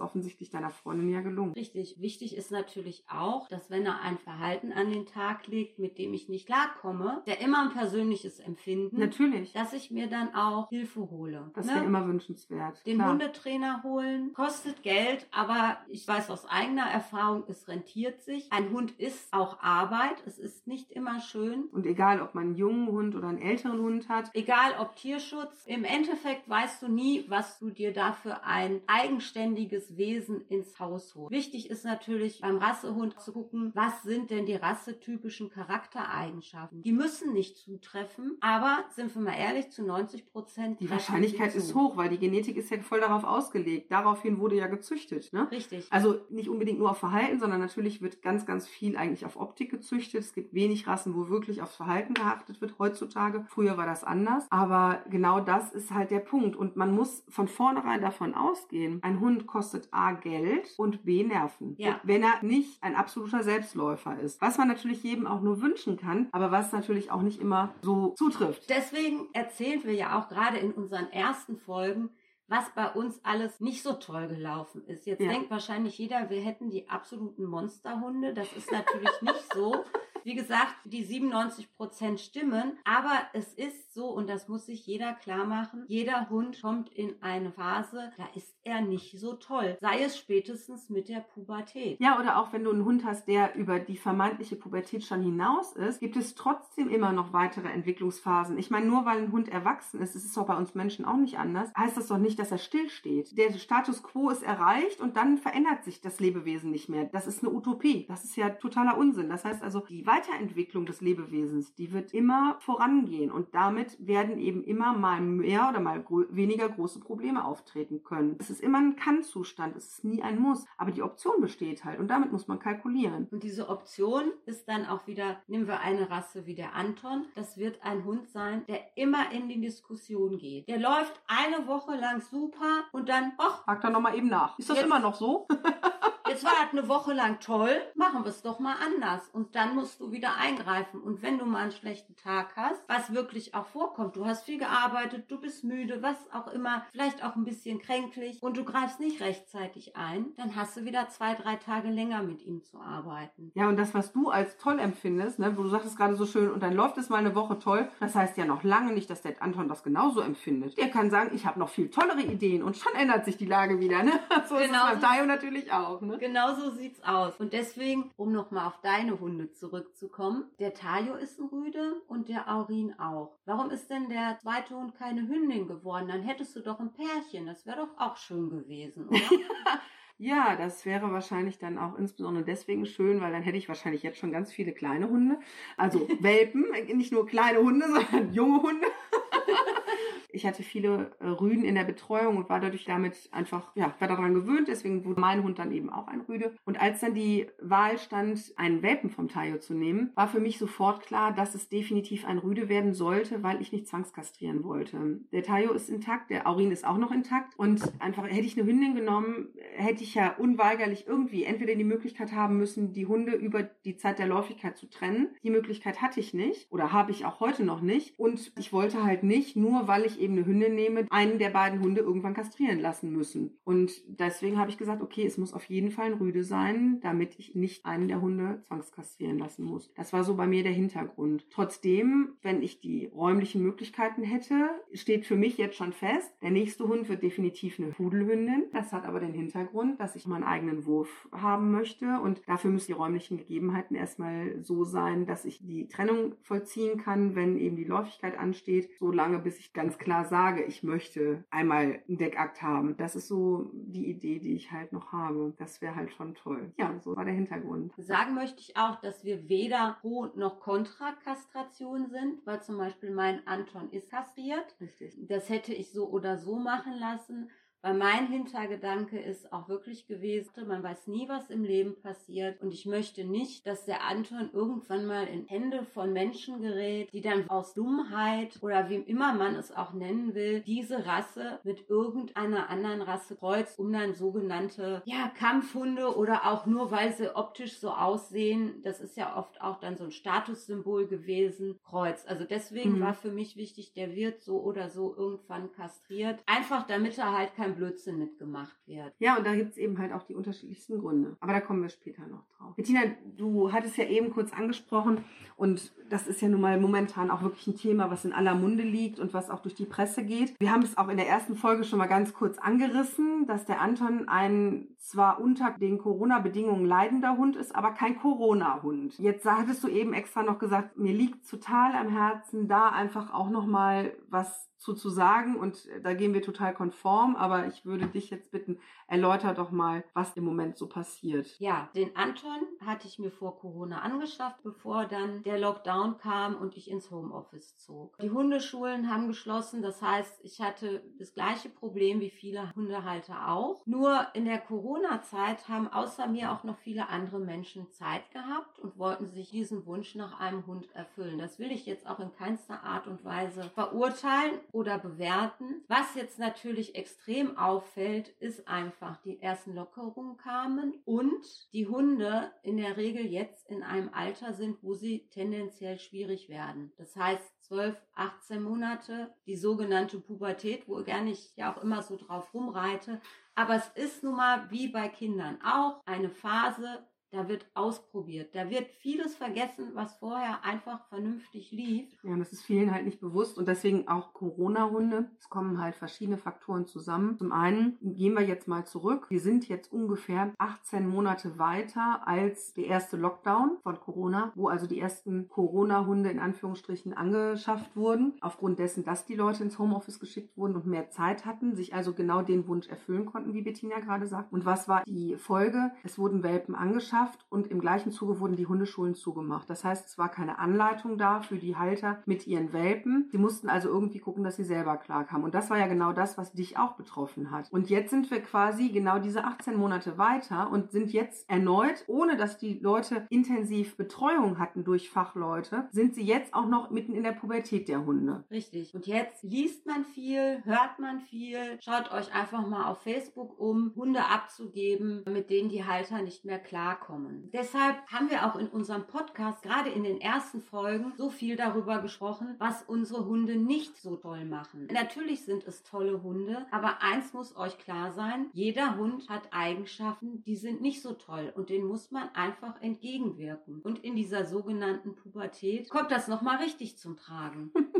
Speaker 2: offensichtlich deiner Freundin ja gelungen.
Speaker 1: Richtig. Wichtig ist natürlich auch, dass wenn er ein Verhalten an den Tag legt, mit dem ich nicht klarkomme, der immer ein persönliches Empfinden.
Speaker 2: Natürlich.
Speaker 1: Dass ich mir dann auch Hilfe hole.
Speaker 2: Das wäre ne? immer wünschenswert.
Speaker 1: Den Klar. Hundetrainer holen, kostet Geld, aber ich weiß aus eigener Erfahrung, es rentiert sich. Ein Hund ist ist auch Arbeit. Es ist nicht immer schön.
Speaker 2: Und egal, ob man einen jungen Hund oder einen älteren Hund hat.
Speaker 1: Egal, ob Tierschutz. Im Endeffekt weißt du nie, was du dir dafür ein eigenständiges Wesen ins Haus holst. Wichtig ist natürlich beim Rassehund zu gucken, was sind denn die rassetypischen Charaktereigenschaften. Die müssen nicht zutreffen, aber sind wir mal ehrlich, zu 90 Prozent.
Speaker 2: Die Wahrscheinlichkeit ist hoch, weil die Genetik ist ja voll darauf ausgelegt. Daraufhin wurde ja gezüchtet. Ne?
Speaker 1: Richtig.
Speaker 2: Also nicht unbedingt nur auf Verhalten, sondern natürlich wird ganz, ganz viel eigentlich auf Optik gezüchtet. Es gibt wenig Rassen, wo wirklich aufs Verhalten geachtet wird heutzutage. Früher war das anders. Aber genau das ist halt der Punkt. Und man muss von vornherein davon ausgehen, ein Hund kostet A Geld und B Nerven.
Speaker 1: Ja.
Speaker 2: Wenn er nicht ein absoluter Selbstläufer ist. Was man natürlich jedem auch nur wünschen kann, aber was natürlich auch nicht immer so zutrifft.
Speaker 1: Deswegen erzählen wir ja auch gerade in unseren ersten Folgen, was bei uns alles nicht so toll gelaufen ist. Jetzt ja. denkt wahrscheinlich jeder, wir hätten die absoluten Monsterhunde. Das ist natürlich nicht so. [LAUGHS] wie gesagt, die 97 Prozent stimmen. Aber es ist so, und das muss sich jeder klar machen, jeder Hund kommt in eine Phase, da ist er nicht so toll. Sei es spätestens mit der Pubertät.
Speaker 2: Ja, oder auch wenn du einen Hund hast, der über die vermeintliche Pubertät schon hinaus ist, gibt es trotzdem immer noch weitere Entwicklungsphasen. Ich meine, nur weil ein Hund erwachsen ist, ist doch bei uns Menschen auch nicht anders, heißt das doch nicht, dass er stillsteht. Der Status quo ist erreicht und dann verändert sich das Lebewesen nicht mehr. Das ist eine Utopie. Das ist ja totaler Unsinn. Das heißt also, die Weiterentwicklung des Lebewesens, die wird immer vorangehen und damit werden eben immer mal mehr oder mal weniger große Probleme auftreten können. Es ist immer ein Kann-Zustand, es ist nie ein Muss, aber die Option besteht halt und damit muss man kalkulieren.
Speaker 1: Und diese Option ist dann auch wieder, nehmen wir eine Rasse wie der Anton, das wird ein Hund sein, der immer in die Diskussion geht. Der läuft eine Woche lang super und dann, ach,
Speaker 2: fragt er nochmal eben nach. Ist das jetzt, immer noch so? [LAUGHS]
Speaker 1: Jetzt war das eine Woche lang toll, machen wir es doch mal anders. Und dann musst du wieder eingreifen. Und wenn du mal einen schlechten Tag hast, was wirklich auch vorkommt, du hast viel gearbeitet, du bist müde, was auch immer, vielleicht auch ein bisschen kränklich und du greifst nicht rechtzeitig ein, dann hast du wieder zwei, drei Tage länger mit ihm zu arbeiten.
Speaker 2: Ja, und das, was du als toll empfindest, ne, wo du sagst es gerade so schön, und dann läuft es mal eine Woche toll, das heißt ja noch lange nicht, dass der Anton das genauso empfindet. Der kann sagen, ich habe noch viel tollere Ideen und schon ändert sich die Lage wieder. Ne? [LAUGHS] So genau ist es genau beim Tayo natürlich auch. Ne?
Speaker 1: Genau so sieht's aus. Und deswegen, um nochmal auf deine Hunde zurückzukommen, der Tayo ist ein Rüde und der Aurin auch. Warum ist denn der zweite Hund keine Hündin geworden? Dann hättest du doch ein Pärchen. Das wäre doch auch schön gewesen, oder? [LAUGHS]
Speaker 2: Ja, das wäre wahrscheinlich dann auch insbesondere deswegen schön, weil dann hätte ich wahrscheinlich jetzt schon ganz viele kleine Hunde. Also [LAUGHS] Welpen, nicht nur kleine Hunde, sondern junge Hunde. Ich hatte viele äh, Rüden in der Betreuung und war dadurch damit einfach, ja, war daran gewöhnt. Deswegen wurde mein Hund dann eben auch ein Rüde. Und als dann die Wahl stand, einen Welpen vom Tayo zu nehmen, war für mich sofort klar, dass es definitiv ein Rüde werden sollte, weil ich nicht zwangskastrieren wollte. Der Tayo ist intakt, der Aurin ist auch noch intakt. Und einfach hätte ich eine Hündin genommen, hätte ich ja unweigerlich irgendwie entweder die Möglichkeit haben müssen, die Hunde über die Zeit der Läufigkeit zu trennen. Die Möglichkeit hatte ich nicht oder habe ich auch heute noch nicht. Und ich wollte halt nicht, nur weil ich eben eine Hündin nehme, einen der beiden Hunde irgendwann kastrieren lassen müssen. Und deswegen habe ich gesagt, okay, es muss auf jeden Fall ein Rüde sein, damit ich nicht einen der Hunde zwangskastrieren lassen muss. Das war so bei mir der Hintergrund. Trotzdem, wenn ich die räumlichen Möglichkeiten hätte, steht für mich jetzt schon fest, der nächste Hund wird definitiv eine Pudelhündin. Das hat aber den Hintergrund, dass ich meinen eigenen Wurf haben möchte und dafür müssen die räumlichen Gegebenheiten erstmal so sein, dass ich die Trennung vollziehen kann, wenn eben die Läufigkeit ansteht, so lange bis ich ganz klar klar sage, ich möchte einmal einen Deckakt haben. Das ist so die Idee, die ich halt noch habe. Das wäre halt schon toll. Ja, so war der Hintergrund.
Speaker 1: Sagen möchte ich auch, dass wir weder pro noch kontra Kastration sind, weil zum Beispiel mein Anton ist kastriert.
Speaker 2: Richtig.
Speaker 1: Das hätte ich so oder so machen lassen. Weil mein Hintergedanke ist auch wirklich gewesen, man weiß nie, was im Leben passiert. Und ich möchte nicht, dass der Anton irgendwann mal in Hände von Menschen gerät, die dann aus Dummheit oder wie immer man es auch nennen will, diese Rasse mit irgendeiner anderen Rasse kreuzt, um dann sogenannte, ja, Kampfhunde oder auch nur, weil sie optisch so aussehen, das ist ja oft auch dann so ein Statussymbol gewesen, kreuzt. Also deswegen mhm. war für mich wichtig, der wird so oder so irgendwann kastriert. Einfach damit er halt kein kein Blödsinn mitgemacht wird.
Speaker 2: Ja, und da gibt es eben halt auch die unterschiedlichsten Gründe. Aber da kommen wir später noch drauf. Bettina, du hattest ja eben kurz angesprochen und das ist ja nun mal momentan auch wirklich ein Thema, was in aller Munde liegt und was auch durch die Presse geht. Wir haben es auch in der ersten Folge schon mal ganz kurz angerissen, dass der Anton ein zwar unter den Corona-Bedingungen leidender Hund ist, aber kein Corona-Hund. Jetzt hattest du eben extra noch gesagt, mir liegt total am Herzen, da einfach auch noch mal was zu, zu sagen und äh, da gehen wir total konform, aber ich würde dich jetzt bitten, erläuter doch mal, was im Moment so passiert.
Speaker 1: Ja, den Anton hatte ich mir vor Corona angeschafft, bevor dann der Lockdown kam und ich ins Homeoffice zog. Die Hundeschulen haben geschlossen, das heißt, ich hatte das gleiche Problem wie viele Hundehalter auch. Nur in der Corona-Zeit haben außer mir auch noch viele andere Menschen Zeit gehabt und wollten sich diesen Wunsch nach einem Hund erfüllen. Das will ich jetzt auch in keinster Art und Weise verurteilen oder bewerten. Was jetzt natürlich extrem auffällt, ist einfach, die ersten Lockerungen kamen und die Hunde in der Regel jetzt in einem Alter sind, wo sie tendenziell schwierig werden. Das heißt, 12, 18 Monate, die sogenannte Pubertät, wo gerne ich ja auch immer so drauf rumreite. Aber es ist nun mal wie bei Kindern auch eine Phase, da wird ausprobiert, da wird vieles vergessen, was vorher einfach vernünftig lief.
Speaker 2: Ja, das ist vielen halt nicht bewusst und deswegen auch Corona-Hunde. Es kommen halt verschiedene Faktoren zusammen. Zum einen gehen wir jetzt mal zurück. Wir sind jetzt ungefähr 18 Monate weiter als der erste Lockdown von Corona, wo also die ersten Corona-Hunde in Anführungsstrichen angeschafft wurden, aufgrund dessen, dass die Leute ins Homeoffice geschickt wurden und mehr Zeit hatten, sich also genau den Wunsch erfüllen konnten, wie Bettina gerade sagt. Und was war die Folge? Es wurden Welpen angeschafft und im gleichen Zuge wurden die Hundeschulen zugemacht. Das heißt, es war keine Anleitung da für die Halter mit ihren Welpen. Sie mussten also irgendwie gucken, dass sie selber klarkamen. Und das war ja genau das, was dich auch betroffen hat. Und jetzt sind wir quasi genau diese 18 Monate weiter und sind jetzt erneut, ohne dass die Leute intensiv Betreuung hatten durch Fachleute, sind sie jetzt auch noch mitten in der Pubertät der Hunde.
Speaker 1: Richtig. Und jetzt liest man viel, hört man viel. Schaut euch einfach mal auf Facebook um, Hunde abzugeben, mit denen die Halter nicht mehr klarkommen. Deshalb haben wir auch in unserem Podcast gerade in den ersten Folgen so viel darüber gesprochen, was unsere Hunde nicht so toll machen. Natürlich sind es tolle Hunde, aber eins muss euch klar sein, jeder Hund hat Eigenschaften, die sind nicht so toll und denen muss man einfach entgegenwirken. Und in dieser sogenannten Pubertät kommt das nochmal richtig zum Tragen. [LAUGHS]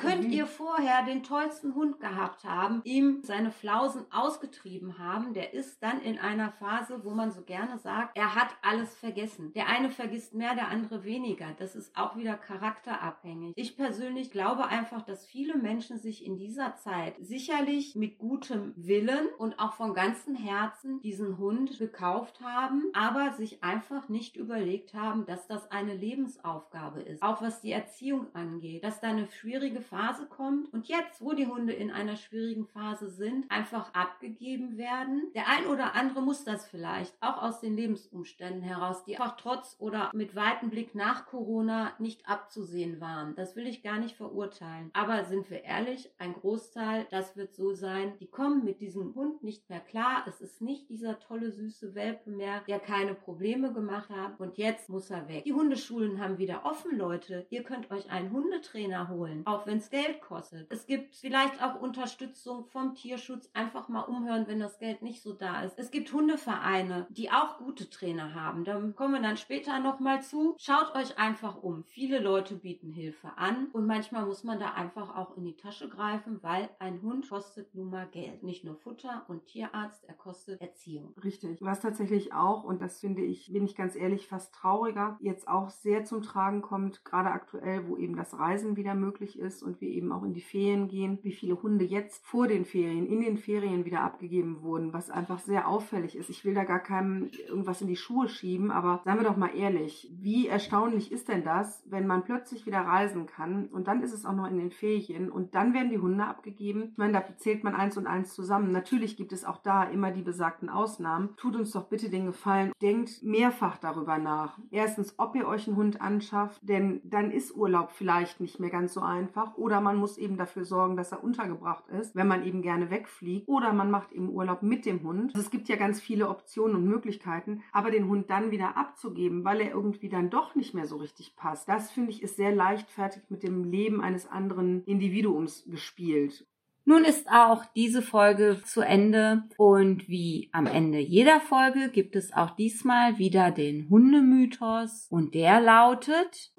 Speaker 1: Könnt ihr vorher den tollsten Hund gehabt haben, ihm seine Flausen ausgetrieben haben. Der ist dann in einer Phase, wo man so gerne sagt, er hat alles vergessen. Der eine vergisst mehr, der andere weniger. Das ist auch wieder charakterabhängig. Ich persönlich glaube einfach, dass viele Menschen sich in dieser Zeit sicherlich mit gutem Willen und auch von ganzem Herzen diesen Hund gekauft haben, aber sich einfach nicht überlegt haben, dass das eine Lebensaufgabe ist. Auch was die Erziehung angeht, dass da eine schwierige Phase kommt und jetzt, wo die Hunde in einer schwierigen Phase sind, einfach abgegeben werden. Der ein oder andere muss das vielleicht, auch aus den Lebensumständen heraus, die einfach trotz oder mit weitem Blick nach Corona nicht abzusehen waren. Das will ich gar nicht verurteilen. Aber sind wir ehrlich, ein Großteil, das wird so sein, die kommen mit diesem Hund nicht mehr klar. Es ist nicht dieser tolle, süße Welpe mehr, der keine Probleme gemacht hat und jetzt muss er weg. Die Hundeschulen haben wieder offen, Leute. Ihr könnt euch einen Hundetrainer holen. Auch auch wenn es Geld kostet. Es gibt vielleicht auch Unterstützung vom Tierschutz, einfach mal umhören, wenn das Geld nicht so da ist. Es gibt Hundevereine, die auch gute Trainer haben. Da kommen wir dann später nochmal zu. Schaut euch einfach um. Viele Leute bieten Hilfe an und manchmal muss man da einfach auch in die Tasche greifen, weil ein Hund kostet nun mal Geld. Nicht nur Futter und Tierarzt, er kostet Erziehung.
Speaker 2: Richtig. Was tatsächlich auch, und das finde ich, bin ich ganz ehrlich, fast trauriger, jetzt auch sehr zum Tragen kommt, gerade aktuell, wo eben das Reisen wieder möglich ist ist und wir eben auch in die Ferien gehen, wie viele Hunde jetzt vor den Ferien, in den Ferien wieder abgegeben wurden, was einfach sehr auffällig ist. Ich will da gar keinem irgendwas in die Schuhe schieben, aber sagen wir doch mal ehrlich, wie erstaunlich ist denn das, wenn man plötzlich wieder reisen kann und dann ist es auch noch in den Ferien und dann werden die Hunde abgegeben. Ich meine, da zählt man eins und eins zusammen. Natürlich gibt es auch da immer die besagten Ausnahmen. Tut uns doch bitte den Gefallen, denkt mehrfach darüber nach. Erstens, ob ihr euch einen Hund anschafft, denn dann ist Urlaub vielleicht nicht mehr ganz so einfach. Oder man muss eben dafür sorgen, dass er untergebracht ist, wenn man eben gerne wegfliegt. Oder man macht eben Urlaub mit dem Hund. Also es gibt ja ganz viele Optionen und Möglichkeiten. Aber den Hund dann wieder abzugeben, weil er irgendwie dann doch nicht mehr so richtig passt, das finde ich ist sehr leichtfertig mit dem Leben eines anderen Individuums gespielt.
Speaker 1: Nun ist auch diese Folge zu Ende und wie am Ende jeder Folge gibt es auch diesmal wieder den Hundemythos und der lautet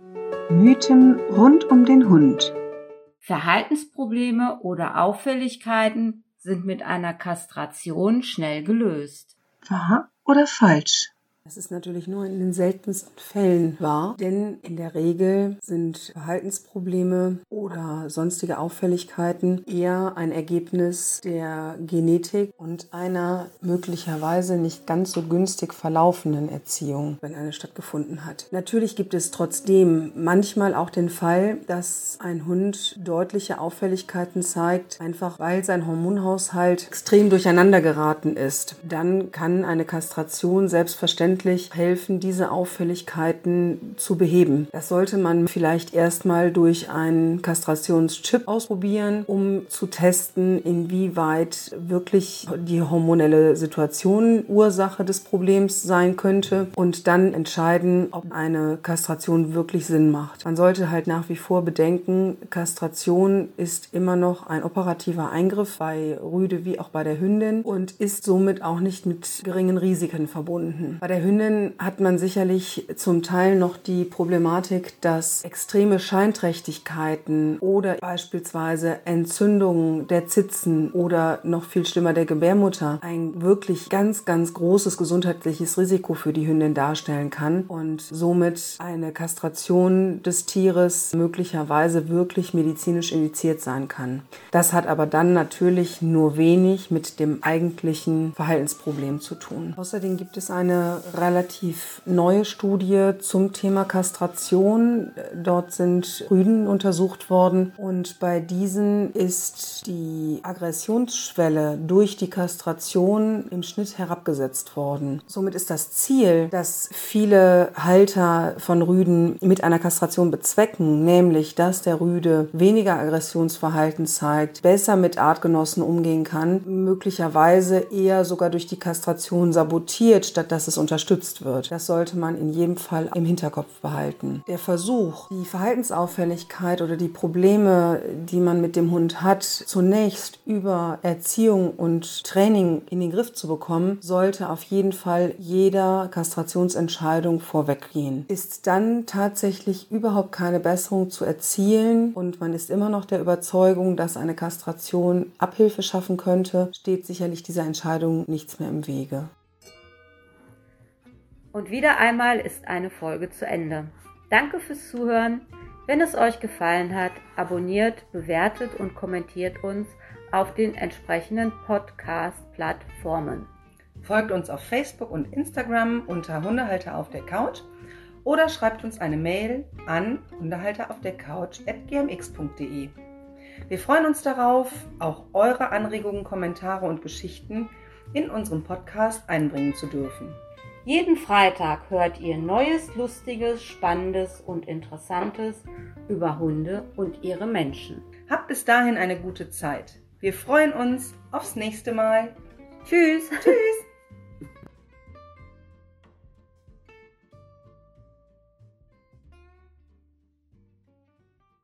Speaker 2: Mythen rund um den Hund.
Speaker 1: Verhaltensprobleme oder Auffälligkeiten sind mit einer Kastration schnell gelöst.
Speaker 2: Wahr oder falsch? Das ist natürlich nur in den seltensten Fällen wahr, denn in der Regel sind Verhaltensprobleme oder sonstige Auffälligkeiten eher ein Ergebnis der Genetik und einer möglicherweise nicht ganz so günstig verlaufenden Erziehung, wenn eine stattgefunden hat. Natürlich gibt es trotzdem manchmal auch den Fall, dass ein Hund deutliche Auffälligkeiten zeigt, einfach weil sein Hormonhaushalt extrem durcheinander geraten ist. Dann kann eine Kastration selbstverständlich letztendlich helfen, diese Auffälligkeiten zu beheben. Das sollte man vielleicht erstmal durch einen Kastrationschip ausprobieren, um zu testen, inwieweit wirklich die hormonelle Situation Ursache des Problems sein könnte und dann entscheiden, ob eine Kastration wirklich Sinn macht. Man sollte halt nach wie vor bedenken, Kastration ist immer noch ein operativer Eingriff bei Rüde wie auch bei der Hündin und ist somit auch nicht mit geringen Risiken verbunden. Bei der Bei Hündinnen hat man sicherlich zum Teil noch die Problematik, dass extreme Scheinträchtigkeiten oder beispielsweise Entzündungen der Zitzen oder noch viel schlimmer der Gebärmutter ein wirklich ganz, ganz großes gesundheitliches Risiko für die Hündin darstellen kann und somit eine Kastration des Tieres möglicherweise wirklich medizinisch indiziert sein kann. Das hat aber dann natürlich nur wenig mit dem eigentlichen Verhaltensproblem zu tun. Außerdem gibt es eine relativ neue Studie zum Thema Kastration. Dort sind Rüden untersucht worden und bei diesen ist die Aggressionsschwelle durch die Kastration im Schnitt herabgesetzt worden. Somit ist das Ziel, das viele Halter von Rüden mit einer Kastration bezwecken, nämlich dass der Rüde weniger Aggressionsverhalten zeigt, besser mit Artgenossen umgehen kann, möglicherweise eher sogar durch die Kastration sabotiert, statt dass es unterstützt wird. Das sollte man in jedem Fall im Hinterkopf behalten. Der Versuch, die Verhaltensauffälligkeit oder die Probleme, die man mit dem Hund hat, zunächst über Erziehung und Training in den Griff zu bekommen, sollte auf jeden Fall jeder Kastrationsentscheidung vorweggehen. Ist dann tatsächlich überhaupt keine Besserung zu erzielen und man ist immer noch der Überzeugung, dass eine Kastration Abhilfe schaffen könnte, steht sicherlich dieser Entscheidung nichts mehr im Wege.
Speaker 1: Und wieder einmal ist eine Folge zu Ende. Danke fürs Zuhören. Wenn es euch gefallen hat, abonniert, bewertet und kommentiert uns auf den entsprechenden Podcast-Plattformen.
Speaker 2: Folgt uns auf Facebook und Instagram unter Hundehalter auf der Couch oder schreibt uns eine Mail an hundehalteraufdercouch.gmx.de. Wir freuen uns darauf, auch eure Anregungen, Kommentare und Geschichten in unserem Podcast einbringen zu dürfen.
Speaker 1: Jeden Freitag hört ihr Neues, Lustiges, Spannendes und Interessantes über Hunde und ihre Menschen.
Speaker 2: Habt bis dahin eine gute Zeit. Wir freuen uns aufs nächste Mal. Tschüss. Tschüss. [LAUGHS]